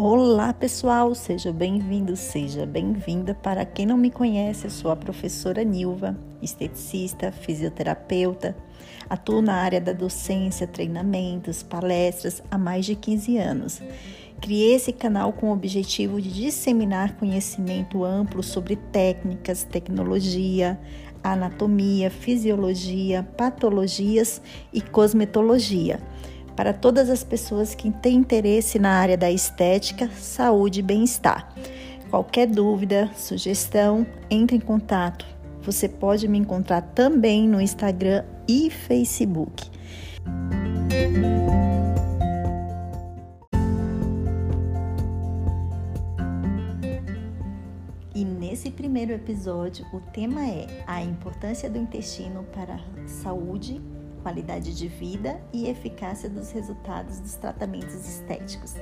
Olá, pessoal, seja bem-vindo, seja bem-vinda. Para quem não me conhece, eu sou a professora Nilva, esteticista, fisioterapeuta. Atuo na área da docência, treinamentos, palestras há mais de 15 anos. Criei esse canal com o objetivo de disseminar conhecimento amplo sobre técnicas, tecnologia, anatomia, fisiologia, patologias e cosmetologia para todas as pessoas que têm interesse na área da estética, saúde e bem-estar. Qualquer dúvida, sugestão, entre em contato. Você pode me encontrar também no Instagram e Facebook. E nesse primeiro episódio, o tema é a importância do intestino para a saúde qualidade de vida e eficácia dos resultados dos tratamentos estéticos,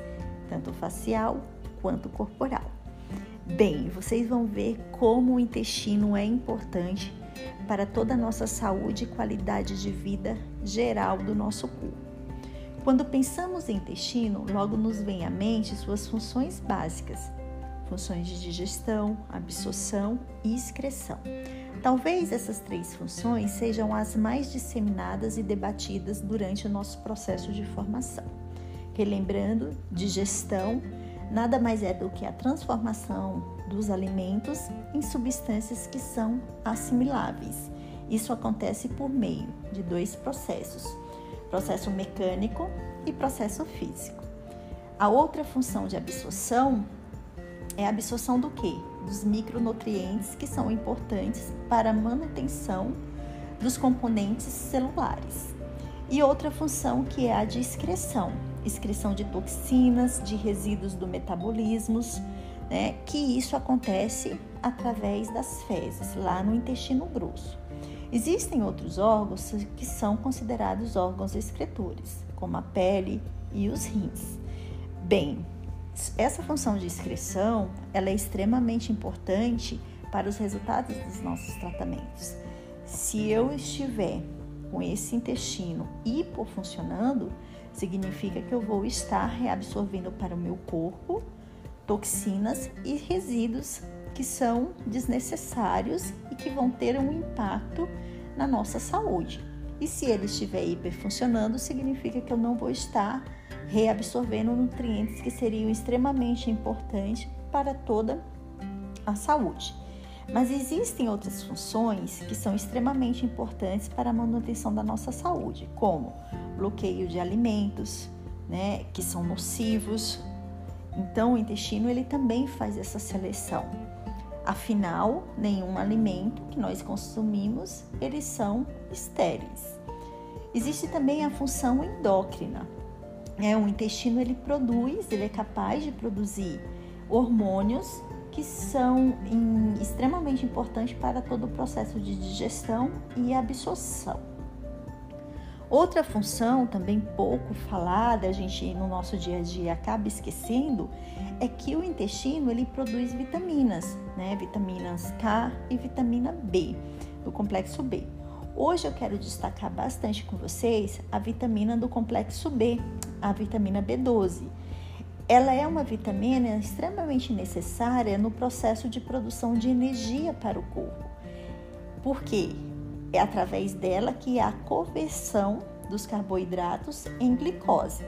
tanto facial quanto corporal. Bem, vocês vão ver como o intestino é importante para toda a nossa saúde e qualidade de vida geral do nosso corpo. Quando pensamos em intestino, logo nos vem à mente suas funções básicas, funções de digestão, absorção e excreção. Talvez essas três funções sejam as mais disseminadas e debatidas durante o nosso processo de formação. Relembrando, digestão nada mais é do que a transformação dos alimentos em substâncias que são assimiláveis. Isso acontece por meio de dois processos: processo mecânico e processo físico. A outra função de absorção é a absorção do quê? Dos micronutrientes que são importantes para a manutenção dos componentes celulares. E outra função que é a de excreção, excreção de toxinas, de resíduos do metabolismo, né? Que isso acontece através das fezes, lá no intestino grosso. Existem outros órgãos que são considerados órgãos excretores, como a pele e os rins. Bem, essa função de excreção ela é extremamente importante para os resultados dos nossos tratamentos. Se eu estiver com esse intestino hipofuncionando, significa que eu vou estar reabsorvendo para o meu corpo toxinas e resíduos que são desnecessários e que vão ter um impacto na nossa saúde. E se ele estiver hiperfuncionando, significa que eu não vou estar reabsorvendo nutrientes que seriam extremamente importantes para toda a saúde. Mas existem outras funções que são extremamente importantes para a manutenção da nossa saúde, como bloqueio de alimentos, né, que são nocivos. Então, o intestino ele também faz essa seleção. Afinal, nenhum alimento que nós consumimos eles são estéreis. Existe também a função endócrina, é, o intestino ele produz, ele é capaz de produzir hormônios que são em, extremamente importantes para todo o processo de digestão e absorção. Outra função também pouco falada, a gente no nosso dia a dia acaba esquecendo, é que o intestino ele produz vitaminas, né? Vitaminas K e vitamina B, do complexo B. Hoje eu quero destacar bastante com vocês a vitamina do complexo B, a vitamina B12. Ela é uma vitamina extremamente necessária no processo de produção de energia para o corpo. Porque é através dela que há a conversão dos carboidratos em glicose.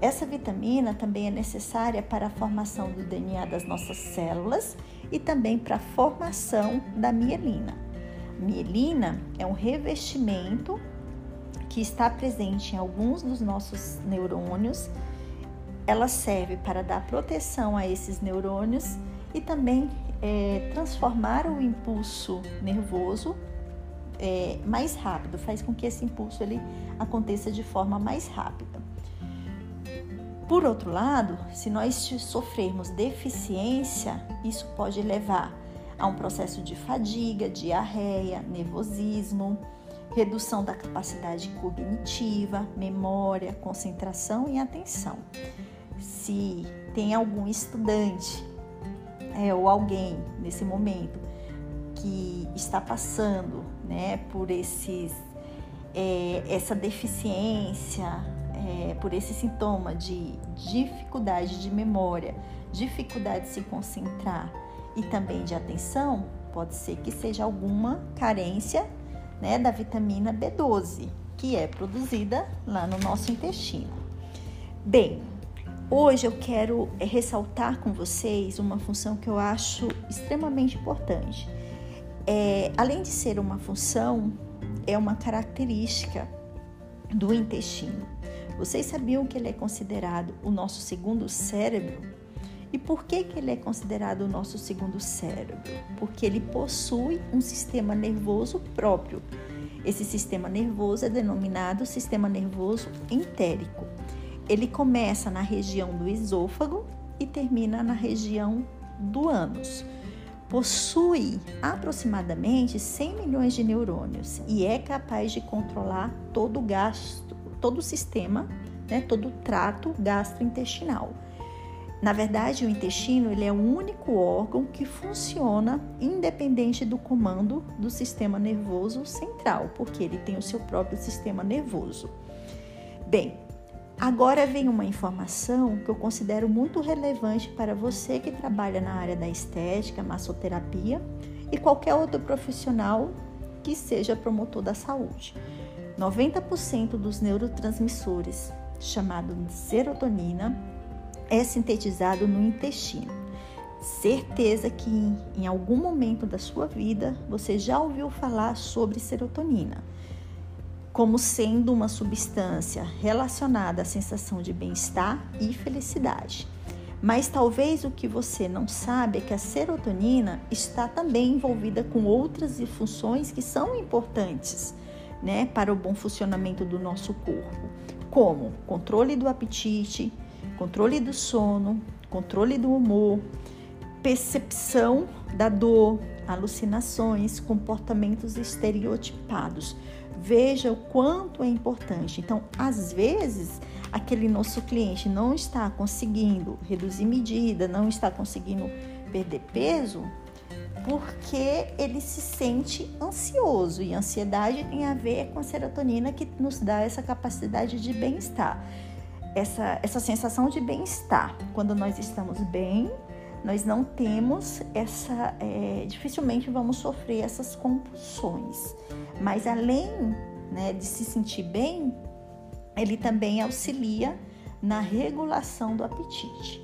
Essa vitamina também é necessária para a formação do DNA das nossas células e também para a formação da mielina. Mielina é um revestimento que está presente em alguns dos nossos neurônios, ela serve para dar proteção a esses neurônios e também é, transformar o impulso nervoso é, mais rápido, faz com que esse impulso ele aconteça de forma mais rápida. Por outro lado, se nós sofrermos deficiência, isso pode levar a um processo de fadiga, diarreia, nervosismo, redução da capacidade cognitiva, memória, concentração e atenção. Se tem algum estudante é, ou alguém nesse momento que está passando né, por esses, é, essa deficiência é, por esse sintoma de dificuldade de memória, dificuldade de se concentrar e também de atenção, pode ser que seja alguma carência né, da vitamina B12, que é produzida lá no nosso intestino. Bem, hoje eu quero ressaltar com vocês uma função que eu acho extremamente importante. É, além de ser uma função, é uma característica do intestino. Vocês sabiam que ele é considerado o nosso segundo cérebro? E por que, que ele é considerado o nosso segundo cérebro? Porque ele possui um sistema nervoso próprio. Esse sistema nervoso é denominado sistema nervoso entérico. Ele começa na região do esôfago e termina na região do ânus possui aproximadamente 100 milhões de neurônios e é capaz de controlar todo o gasto, todo o sistema, né, todo o trato gastrointestinal. Na verdade, o intestino ele é o único órgão que funciona independente do comando do sistema nervoso central, porque ele tem o seu próprio sistema nervoso. Bem, Agora vem uma informação que eu considero muito relevante para você que trabalha na área da estética, massoterapia e qualquer outro profissional que seja promotor da saúde. 90% dos neurotransmissores, chamado serotonina, é sintetizado no intestino. Certeza que em algum momento da sua vida você já ouviu falar sobre serotonina como sendo uma substância relacionada à sensação de bem-estar e felicidade. Mas talvez o que você não sabe é que a serotonina está também envolvida com outras funções que são importantes né, para o bom funcionamento do nosso corpo, como controle do apetite, controle do sono, controle do humor, percepção da dor, alucinações, comportamentos estereotipados. Veja o quanto é importante. Então, às vezes, aquele nosso cliente não está conseguindo reduzir medida, não está conseguindo perder peso, porque ele se sente ansioso e ansiedade tem a ver com a serotonina que nos dá essa capacidade de bem-estar, essa, essa sensação de bem-estar. Quando nós estamos bem, nós não temos essa, é, dificilmente vamos sofrer essas compulsões. Mas além né, de se sentir bem, ele também auxilia na regulação do apetite.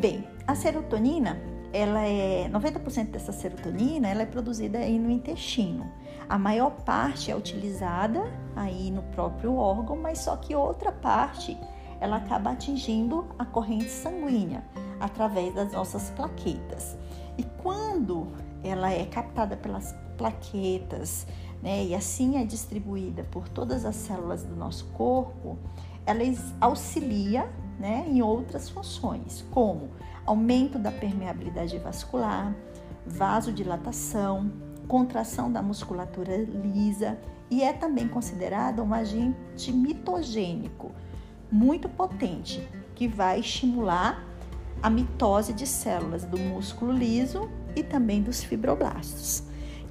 Bem, a serotonina, ela é 90% dessa serotonina, ela é produzida aí no intestino. A maior parte é utilizada aí no próprio órgão, mas só que outra parte ela acaba atingindo a corrente sanguínea através das nossas plaquetas. E quando ela é captada pelas plaquetas, né, e assim é distribuída por todas as células do nosso corpo, ela auxilia né, em outras funções, como aumento da permeabilidade vascular, vasodilatação, contração da musculatura lisa e é também considerada um agente mitogênico muito potente que vai estimular a mitose de células do músculo liso e também dos fibroblastos.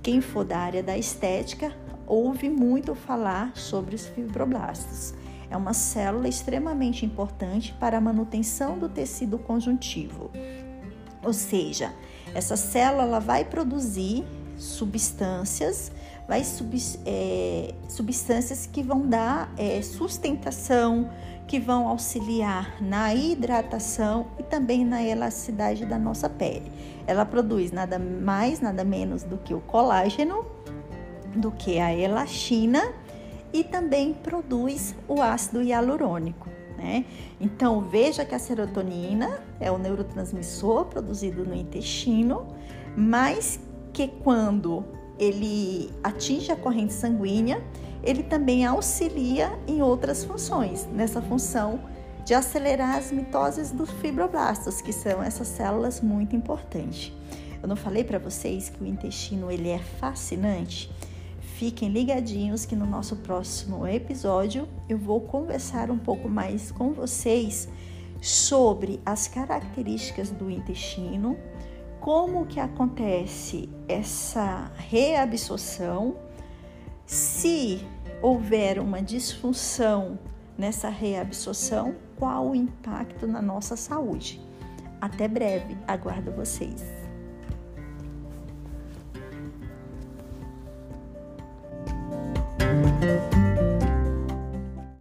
Quem for da área da estética ouve muito falar sobre os fibroblastos. É uma célula extremamente importante para a manutenção do tecido conjuntivo. Ou seja, essa célula vai produzir substâncias, vai sub, é, substâncias que vão dar é, sustentação, que vão auxiliar na hidratação e também na elasticidade da nossa pele. Ela produz nada mais, nada menos do que o colágeno, do que a elastina e também produz o ácido hialurônico. Né? Então veja que a serotonina é o neurotransmissor produzido no intestino, mas que quando ele atinge a corrente sanguínea, ele também auxilia em outras funções, nessa função de acelerar as mitoses dos fibroblastos, que são essas células muito importantes. Eu não falei para vocês que o intestino ele é fascinante? Fiquem ligadinhos que no nosso próximo episódio eu vou conversar um pouco mais com vocês sobre as características do intestino, como que acontece essa reabsorção se houver uma disfunção nessa reabsorção, qual o impacto na nossa saúde. Até breve, aguardo vocês.